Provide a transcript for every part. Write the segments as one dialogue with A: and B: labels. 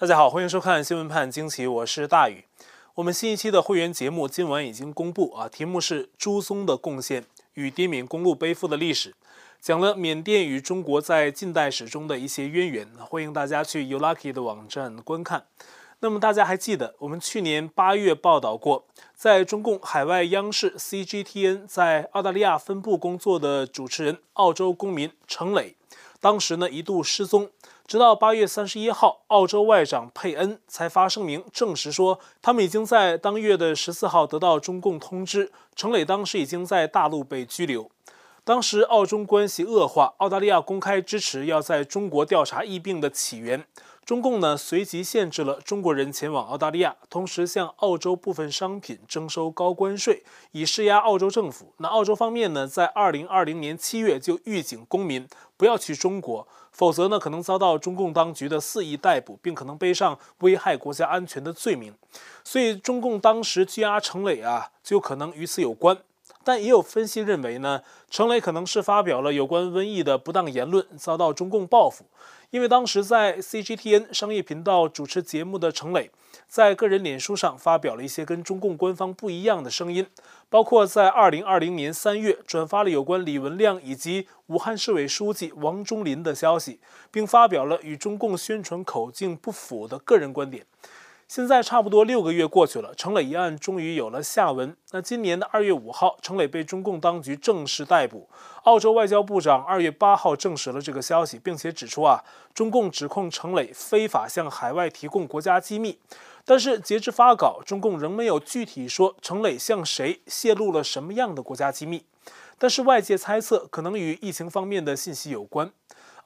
A: 大家好，欢迎收看新闻判惊奇，我是大宇。我们新一期的会员节目今晚已经公布啊，题目是朱松的贡献与滇缅公路背负的历史，讲了缅甸与中国在近代史中的一些渊源。欢迎大家去 U Lucky 的网站观看。那么大家还记得我们去年八月报道过，在中共海外央视 CGTN 在澳大利亚分部工作的主持人澳洲公民程磊，当时呢一度失踪。直到八月三十一号，澳洲外长佩恩才发声明证实说，他们已经在当月的十四号得到中共通知，程磊当时已经在大陆被拘留。当时澳中关系恶化，澳大利亚公开支持要在中国调查疫病的起源。中共呢随即限制了中国人前往澳大利亚，同时向澳洲部分商品征收高关税，以施压澳洲政府。那澳洲方面呢，在二零二零年七月就预警公民不要去中国，否则呢可能遭到中共当局的肆意逮捕，并可能背上危害国家安全的罪名。所以中共当时拘押程磊啊，就可能与此有关。但也有分析认为呢，程磊可能是发表了有关瘟疫的不当言论，遭到中共报复。因为当时在 CGTN 商业频道主持节目的程磊，在个人脸书上发表了一些跟中共官方不一样的声音，包括在2020年3月转发了有关李文亮以及武汉市委书记王忠林的消息，并发表了与中共宣传口径不符的个人观点。现在差不多六个月过去了，程磊一案终于有了下文。那今年的二月五号，程磊被中共当局正式逮捕。澳洲外交部长二月八号证实了这个消息，并且指出啊，中共指控程磊非法向海外提供国家机密。但是截至发稿，中共仍没有具体说程磊向谁泄露了什么样的国家机密。但是外界猜测，可能与疫情方面的信息有关。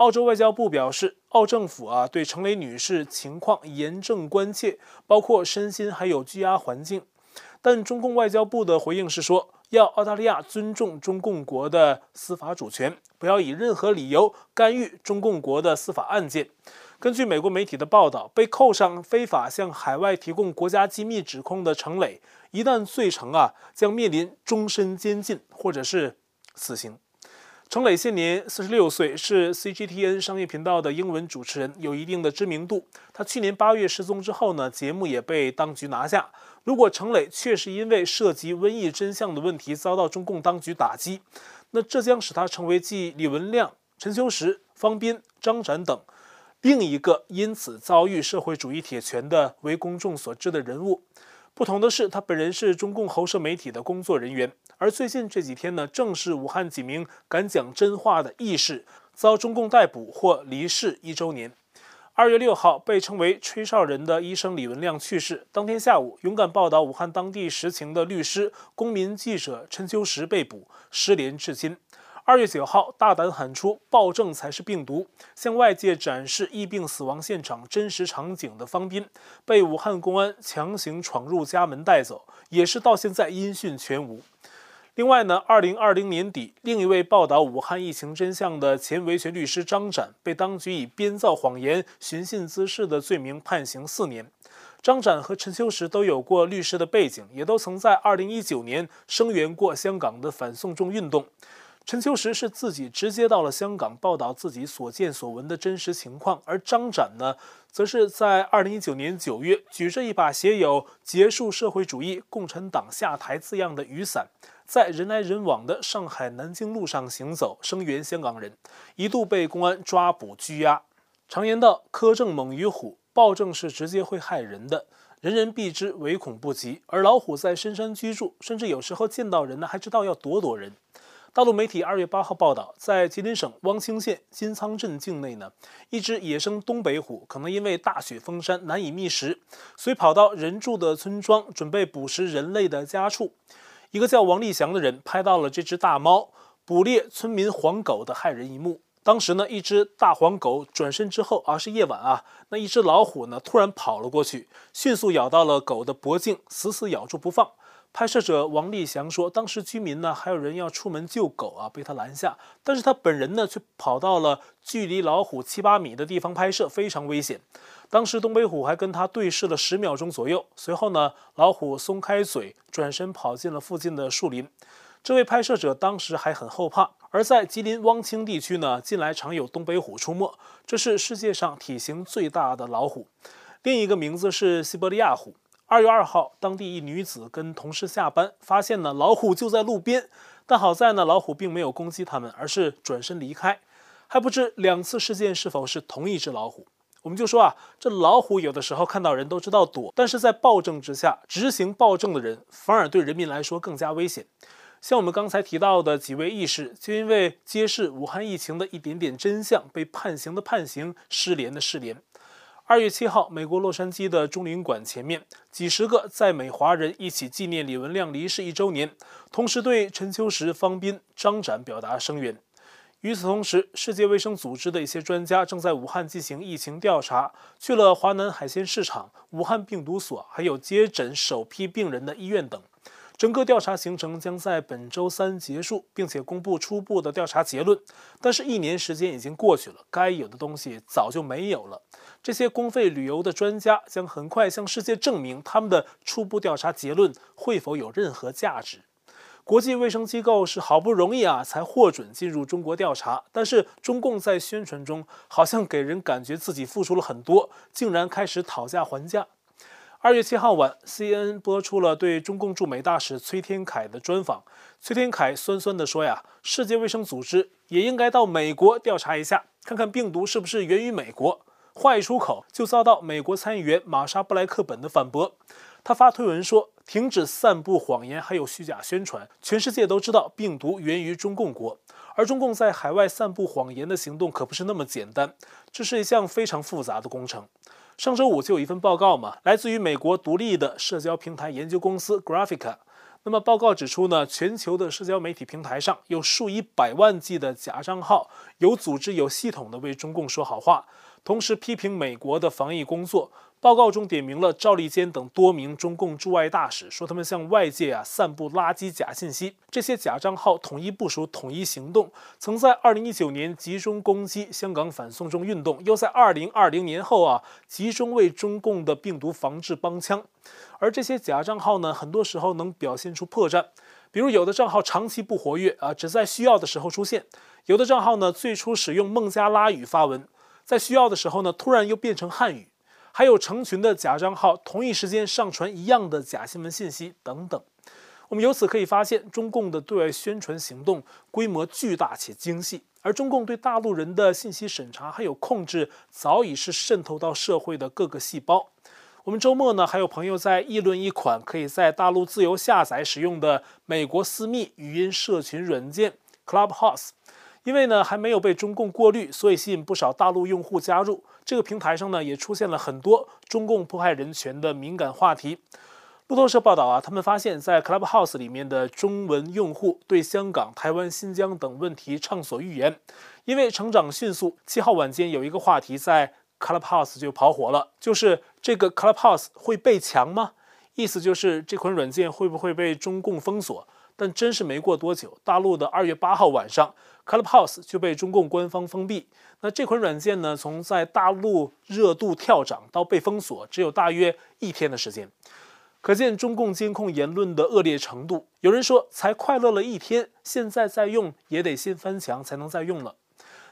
A: 澳洲外交部表示，澳政府啊对程磊女士情况严正关切，包括身心还有拘押环境。但中共外交部的回应是说，要澳大利亚尊重中共国的司法主权，不要以任何理由干预中共国的司法案件。根据美国媒体的报道，被扣上非法向海外提供国家机密指控的程磊，一旦罪成啊，将面临终身监禁或者是死刑。程磊现年四十六岁，是 CGTN 商业频道的英文主持人，有一定的知名度。他去年八月失踪之后呢，节目也被当局拿下。如果程磊确实因为涉及瘟疫真相的问题遭到中共当局打击，那这将使他成为继李文亮、陈秋实、方斌、张展等另一个因此遭遇社会主义铁拳的为公众所知的人物。不同的是，他本人是中共喉舌媒体的工作人员。而最近这几天呢，正是武汉几名敢讲真话的义士遭中共逮捕或离世一周年。二月六号，被称为“吹哨人”的医生李文亮去世。当天下午，勇敢报道武汉当地实情的律师、公民记者陈秋实被捕，失联至今。二月九号，大胆喊出“暴政才是病毒”，向外界展示疫病死亡现场真实场景的方斌，被武汉公安强行闯入家门带走，也是到现在音讯全无。另外呢，二零二零年底，另一位报道武汉疫情真相的前维权律师张展被当局以编造谎言、寻衅滋事的罪名判刑四年。张展和陈秋实都有过律师的背景，也都曾在二零一九年声援过香港的反送中运动。陈秋实是自己直接到了香港报道自己所见所闻的真实情况，而张展呢，则是在二零一九年九月举着一把写有“结束社会主义，共产党下台”字样的雨伞。在人来人往的上海南京路上行走，声援香港人，一度被公安抓捕拘押。常言道，苛政猛于虎，暴政是直接会害人的，人人避之，唯恐不及。而老虎在深山居住，甚至有时候见到人呢，还知道要躲躲人。大陆媒体二月八号报道，在吉林省汪清县金仓镇境内呢，一只野生东北虎可能因为大雪封山难以觅食，所以跑到人住的村庄，准备捕食人类的家畜。一个叫王立祥的人拍到了这只大猫捕猎村民黄狗的骇人一幕。当时呢，一只大黄狗转身之后，啊，是夜晚啊，那一只老虎呢突然跑了过去，迅速咬到了狗的脖颈，死死咬住不放。拍摄者王立祥说，当时居民呢还有人要出门救狗啊，被他拦下，但是他本人呢却跑到了距离老虎七八米的地方拍摄，非常危险。当时东北虎还跟他对视了十秒钟左右，随后呢，老虎松开嘴，转身跑进了附近的树林。这位拍摄者当时还很后怕。而在吉林汪清地区呢，近来常有东北虎出没，这是世界上体型最大的老虎。另一个名字是西伯利亚虎。二月二号，当地一女子跟同事下班，发现呢老虎就在路边，但好在呢老虎并没有攻击他们，而是转身离开。还不知两次事件是否是同一只老虎。我们就说啊，这老虎有的时候看到人都知道躲，但是在暴政之下，执行暴政的人反而对人民来说更加危险。像我们刚才提到的几位义士，就因为揭示武汉疫情的一点点真相，被判刑的判刑，失联的失联。二月七号，美国洛杉矶的中领馆前面，几十个在美华人一起纪念李文亮离世一周年，同时对陈秋实、方斌、张展表达声援。与此同时，世界卫生组织的一些专家正在武汉进行疫情调查，去了华南海鲜市场、武汉病毒所，还有接诊首批病人的医院等。整个调查行程将在本周三结束，并且公布初步的调查结论。但是，一年时间已经过去了，该有的东西早就没有了。这些公费旅游的专家将很快向世界证明他们的初步调查结论会否有任何价值。国际卫生机构是好不容易啊才获准进入中国调查，但是中共在宣传中好像给人感觉自己付出了很多，竟然开始讨价还价。二月七号晚，CNN 播出了对中共驻美大使崔天凯的专访。崔天凯酸酸地说：“呀，世界卫生组织也应该到美国调查一下，看看病毒是不是源于美国。”话一出口，就遭到美国参议员玛莎布莱克本的反驳。他发推文说：“停止散布谎言，还有虚假宣传。全世界都知道病毒源于中共国，而中共在海外散布谎言的行动可不是那么简单，这是一项非常复杂的工程。”上周五就有一份报告嘛，来自于美国独立的社交平台研究公司 Graphica。那么报告指出呢，全球的社交媒体平台上有数以百万计的假账号，有组织、有系统的为中共说好话，同时批评美国的防疫工作。报告中点名了赵立坚等多名中共驻外大使，说他们向外界啊散布垃圾假信息。这些假账号统一部署、统一行动，曾在2019年集中攻击香港反送中运动，又在2020年后啊集中为中共的病毒防治帮腔。而这些假账号呢，很多时候能表现出破绽，比如有的账号长期不活跃啊，只在需要的时候出现；有的账号呢，最初使用孟加拉语发文，在需要的时候呢，突然又变成汉语。还有成群的假账号，同一时间上传一样的假新闻信息等等。我们由此可以发现，中共的对外宣传行动规模巨大且精细，而中共对大陆人的信息审查还有控制，早已是渗透到社会的各个细胞。我们周末呢，还有朋友在议论一款可以在大陆自由下载使用的美国私密语音社群软件 Clubhouse。因为呢还没有被中共过滤，所以吸引不少大陆用户加入。这个平台上呢也出现了很多中共迫害人权的敏感话题。路透社报道啊，他们发现，在 Clubhouse 里面的中文用户对香港、台湾、新疆等问题畅所欲言。因为成长迅速，七号晚间有一个话题在 Clubhouse 就跑火了，就是这个 Clubhouse 会被强吗？意思就是这款软件会不会被中共封锁？但真是没过多久，大陆的二月八号晚上，Clubhouse 就被中共官方封闭。那这款软件呢，从在大陆热度跳涨到被封锁，只有大约一天的时间，可见中共监控言论的恶劣程度。有人说，才快乐了一天，现在再用也得先翻墙才能再用了。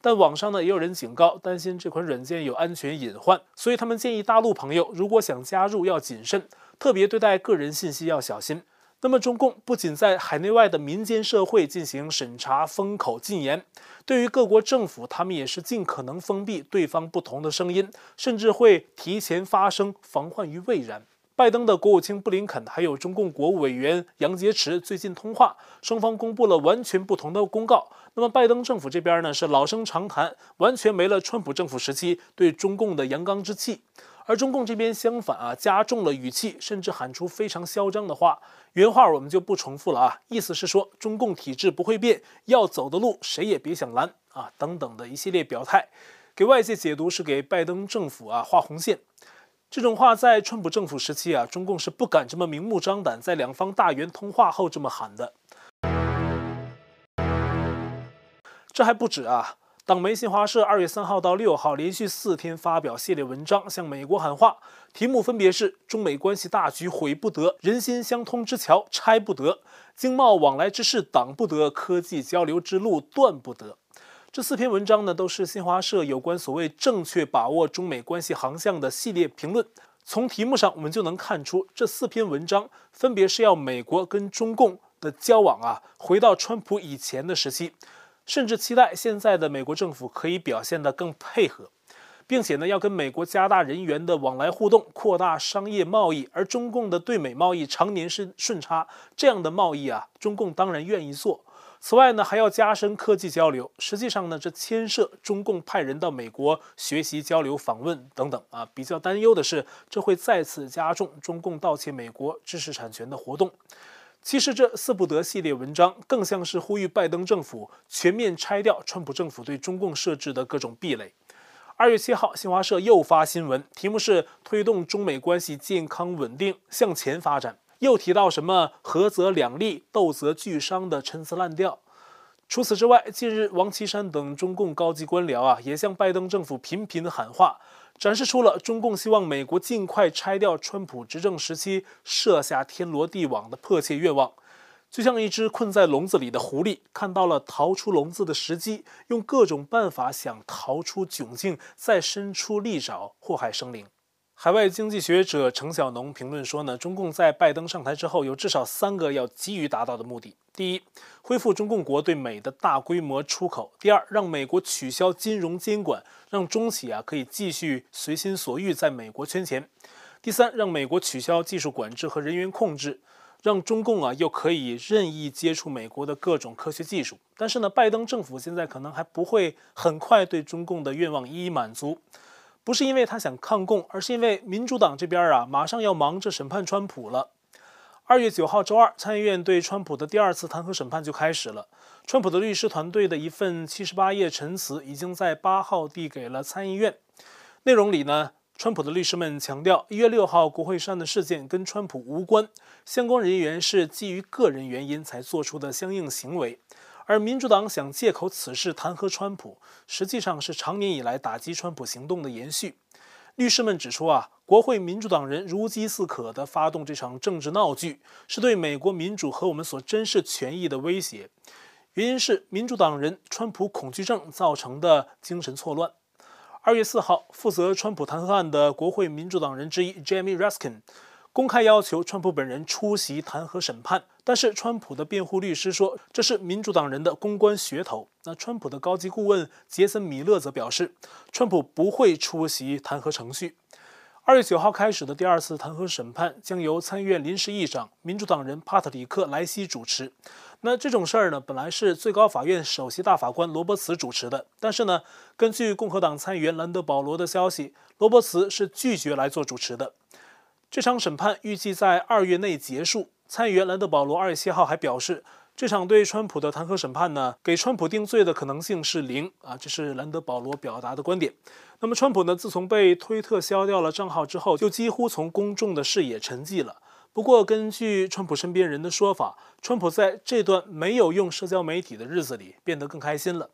A: 但网上呢，也有人警告，担心这款软件有安全隐患，所以他们建议大陆朋友如果想加入要谨慎，特别对待个人信息要小心。那么，中共不仅在海内外的民间社会进行审查、封口、禁言，对于各国政府，他们也是尽可能封闭对方不同的声音，甚至会提前发声，防患于未然。拜登的国务卿布林肯还有中共国务委员杨洁篪最近通话，双方公布了完全不同的公告。那么，拜登政府这边呢是老生常谈，完全没了川普政府时期对中共的阳刚之气。而中共这边相反啊，加重了语气，甚至喊出非常嚣张的话。原话我们就不重复了啊，意思是说中共体制不会变，要走的路谁也别想拦啊，等等的一系列表态，给外界解读是给拜登政府啊画红线。这种话在川普政府时期啊，中共是不敢这么明目张胆在两方大员通话后这么喊的。这还不止啊。党媒新华社二月三号到六号连续四天发表系列文章，向美国喊话，题目分别是“中美关系大局毁不得，人心相通之桥拆不得，经贸往来之事挡不得，科技交流之路断不得”。这四篇文章呢，都是新华社有关所谓正确把握中美关系航向的系列评论。从题目上，我们就能看出，这四篇文章分别是要美国跟中共的交往啊，回到川普以前的时期，甚至期待现在的美国政府可以表现得更配合，并且呢，要跟美国加大人员的往来互动，扩大商业贸易。而中共的对美贸易常年是顺差，这样的贸易啊，中共当然愿意做。此外呢，还要加深科技交流。实际上呢，这牵涉中共派人到美国学习、交流、访问等等啊。比较担忧的是，这会再次加重中共盗窃美国知识产权的活动。其实这四不得系列文章更像是呼吁拜登政府全面拆掉川普政府对中共设置的各种壁垒。二月七号，新华社又发新闻，题目是“推动中美关系健康稳定向前发展”。又提到什么“合则两利，斗则俱伤”的陈词滥调。除此之外，近日王岐山等中共高级官僚啊，也向拜登政府频频喊话，展示出了中共希望美国尽快拆掉川普执政时期设下天罗地网的迫切愿望。就像一只困在笼子里的狐狸，看到了逃出笼子的时机，用各种办法想逃出窘境，再伸出利爪祸害生灵。海外经济学者程小农评论说呢，中共在拜登上台之后，有至少三个要急于达到的目的：第一，恢复中共国对美的大规模出口；第二，让美国取消金融监管，让中企啊可以继续随心所欲在美国圈钱；第三，让美国取消技术管制和人员控制，让中共啊又可以任意接触美国的各种科学技术。但是呢，拜登政府现在可能还不会很快对中共的愿望一一满足。不是因为他想抗共，而是因为民主党这边啊，马上要忙着审判川普了。二月九号周二，参议院对川普的第二次弹劾审判就开始了。川普的律师团队的一份七十八页陈词已经在八号递给了参议院。内容里呢，川普的律师们强调，一月六号国会山的事件跟川普无关，相关人员是基于个人原因才做出的相应行为。而民主党想借口此事弹劾川普，实际上是长年以来打击川普行动的延续。律师们指出啊，国会民主党人如饥似渴地发动这场政治闹剧，是对美国民主和我们所珍视权益的威胁。原因是民主党人川普恐惧症造成的精神错乱。二月四号，负责川普弹劾案的国会民主党人之一 Jamie Raskin。公开要求川普本人出席弹劾审判，但是川普的辩护律师说这是民主党人的公关噱头。那川普的高级顾问杰森·米勒则表示，川普不会出席弹劾程序。二月九号开始的第二次弹劾审判将由参议院临时议长民主党人帕特里克·莱西主持。那这种事儿呢，本来是最高法院首席大法官罗伯茨主持的，但是呢，根据共和党参议员兰德·保罗的消息，罗伯茨是拒绝来做主持的。这场审判预计在二月内结束。参议员兰德·保罗二月七号还表示，这场对川普的弹劾审判呢，给川普定罪的可能性是零啊，这是兰德·保罗表达的观点。那么，川普呢，自从被推特消掉了账号之后，就几乎从公众的视野沉寂了。不过，根据川普身边人的说法，川普在这段没有用社交媒体的日子里变得更开心了。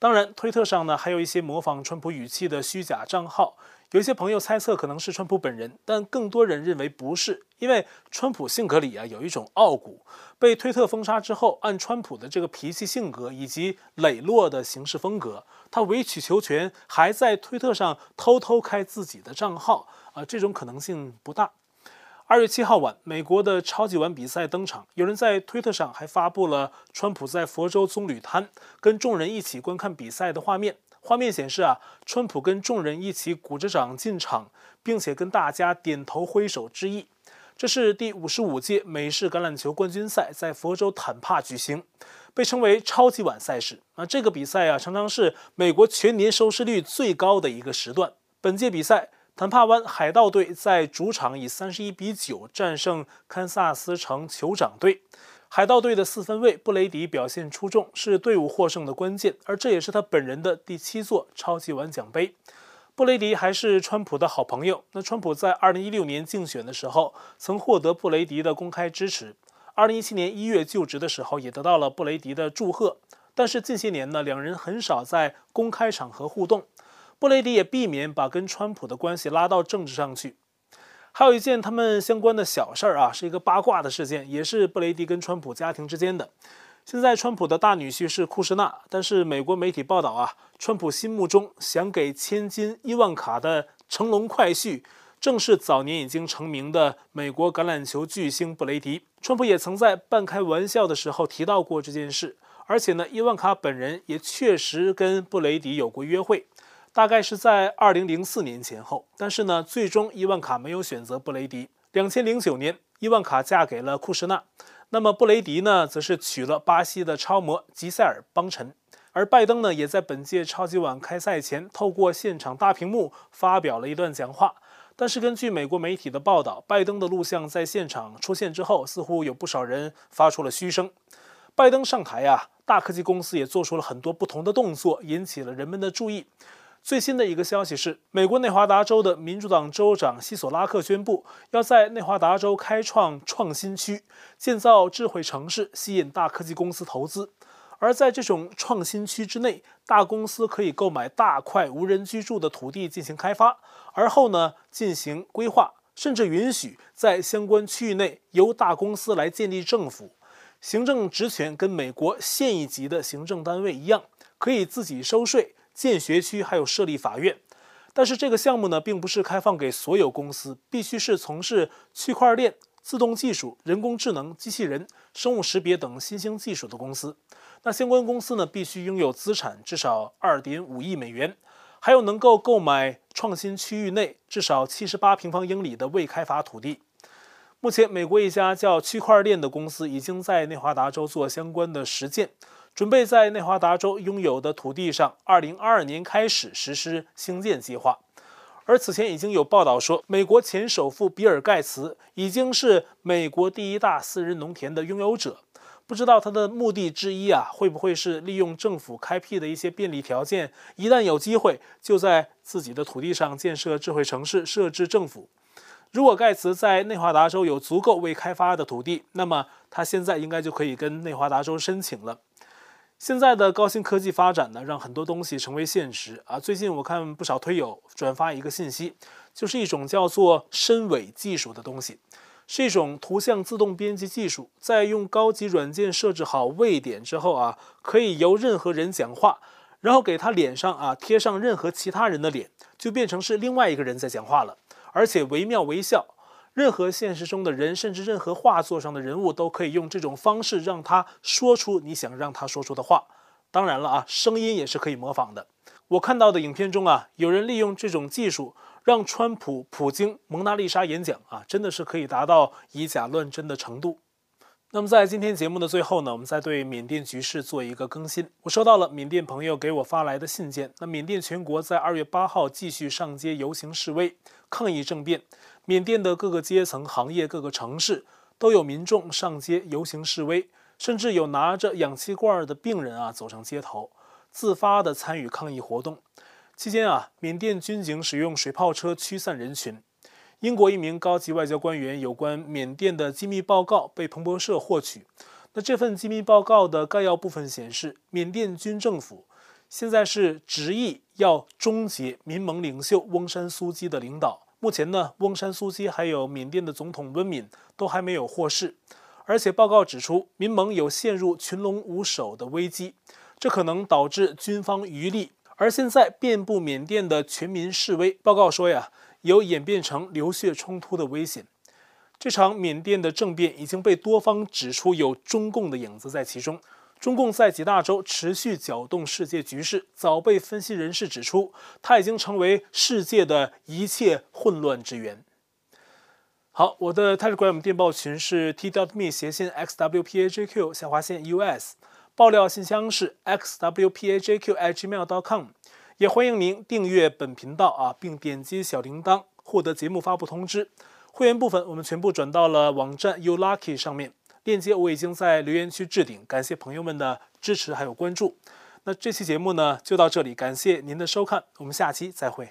A: 当然，推特上呢，还有一些模仿川普语气的虚假账号。有一些朋友猜测可能是川普本人，但更多人认为不是，因为川普性格里啊有一种傲骨。被推特封杀之后，按川普的这个脾气性格以及磊落的行事风格，他委曲求全，还在推特上偷偷开自己的账号啊，这种可能性不大。二月七号晚，美国的超级碗比赛登场，有人在推特上还发布了川普在佛州棕榈滩跟众人一起观看比赛的画面。画面显示啊，川普跟众人一起鼓着掌进场，并且跟大家点头挥手致意。这是第五十五届美式橄榄球冠军赛在佛州坦帕举行，被称为超级碗赛事。那这个比赛啊，常常是美国全年收视率最高的一个时段。本届比赛，坦帕湾海盗队在主场以三十一比九战胜堪萨斯城酋长队。海盗队的四分卫布雷迪表现出众，是队伍获胜的关键，而这也是他本人的第七座超级碗奖杯。布雷迪还是川普的好朋友。那川普在二零一六年竞选的时候，曾获得布雷迪的公开支持；二零一七年一月就职的时候，也得到了布雷迪的祝贺。但是近些年呢，两人很少在公开场合互动，布雷迪也避免把跟川普的关系拉到政治上去。还有一件他们相关的小事儿啊，是一个八卦的事件，也是布雷迪跟川普家庭之间的。现在川普的大女婿是库什纳，但是美国媒体报道啊，川普心目中想给千金伊万卡的乘龙快婿，正是早年已经成名的美国橄榄球巨星布雷迪。川普也曾在半开玩笑的时候提到过这件事，而且呢，伊万卡本人也确实跟布雷迪有过约会，大概是在二零零四年前后。但是呢，最终伊万卡没有选择布雷迪。两千零九年，伊万卡嫁给了库什纳。那么布雷迪呢，则是娶了巴西的超模吉赛尔·邦辰，而拜登呢，也在本届超级碗开赛前，透过现场大屏幕发表了一段讲话。但是根据美国媒体的报道，拜登的录像在现场出现之后，似乎有不少人发出了嘘声。拜登上台啊，大科技公司也做出了很多不同的动作，引起了人们的注意。最新的一个消息是，美国内华达州的民主党州长希索拉克宣布，要在内华达州开创创新区，建造智慧城市，吸引大科技公司投资。而在这种创新区之内，大公司可以购买大块无人居住的土地进行开发，而后呢进行规划，甚至允许在相关区域内由大公司来建立政府，行政职权跟美国县一级的行政单位一样，可以自己收税。建学区还有设立法院，但是这个项目呢，并不是开放给所有公司，必须是从事区块链、自动技术、人工智能、机器人、生物识别等新兴技术的公司。那相关公司呢，必须拥有资产至少二点五亿美元，还有能够购买创新区域内至少七十八平方英里的未开发土地。目前，美国一家叫区块链的公司已经在内华达州做相关的实践。准备在内华达州拥有的土地上，二零二二年开始实施兴建计划。而此前已经有报道说，美国前首富比尔盖茨已经是美国第一大私人农田的拥有者。不知道他的目的之一啊，会不会是利用政府开辟的一些便利条件，一旦有机会，就在自己的土地上建设智慧城市，设置政府？如果盖茨在内华达州有足够未开发的土地，那么他现在应该就可以跟内华达州申请了。现在的高新科技发展呢，让很多东西成为现实啊。最近我看不少推友转发一个信息，就是一种叫做深伪技术的东西，是一种图像自动编辑技术，在用高级软件设置好位点之后啊，可以由任何人讲话，然后给他脸上啊贴上任何其他人的脸，就变成是另外一个人在讲话了，而且惟妙惟肖。任何现实中的人，甚至任何画作上的人物，都可以用这种方式让他说出你想让他说出的话。当然了啊，声音也是可以模仿的。我看到的影片中啊，有人利用这种技术让川普、普京、蒙娜丽莎演讲啊，真的是可以达到以假乱真的程度。那么在今天节目的最后呢，我们再对缅甸局势做一个更新。我收到了缅甸朋友给我发来的信件。那缅甸全国在二月八号继续上街游行示威，抗议政变。缅甸的各个阶层、行业、各个城市都有民众上街游行示威，甚至有拿着氧气罐的病人啊走上街头，自发地参与抗议活动。期间啊，缅甸军警使用水炮车驱散人群。英国一名高级外交官员有关缅甸的机密报告被彭博社获取。那这份机密报告的概要部分显示，缅甸军政府现在是执意要终结民盟领袖翁山苏姬的领导。目前呢，翁山苏姬还有缅甸的总统温敏都还没有获释，而且报告指出，民盟有陷入群龙无首的危机，这可能导致军方余力。而现在遍布缅甸的全民示威，报告说呀，有演变成流血冲突的危险。这场缅甸的政变已经被多方指出有中共的影子在其中。中共在几大洲持续搅动世界局势，早被分析人士指出，它已经成为世界的一切混乱之源。好，我的 Telegram 电报群是 t.me 斜线 xwpajq 下划线 us，爆料信箱是 x w p a j q at gmail dot com，也欢迎您订阅本频道啊，并点击小铃铛获得节目发布通知。会员部分我们全部转到了网站 u lucky 上面。链接我已经在留言区置顶，感谢朋友们的支持还有关注。那这期节目呢就到这里，感谢您的收看，我们下期再会。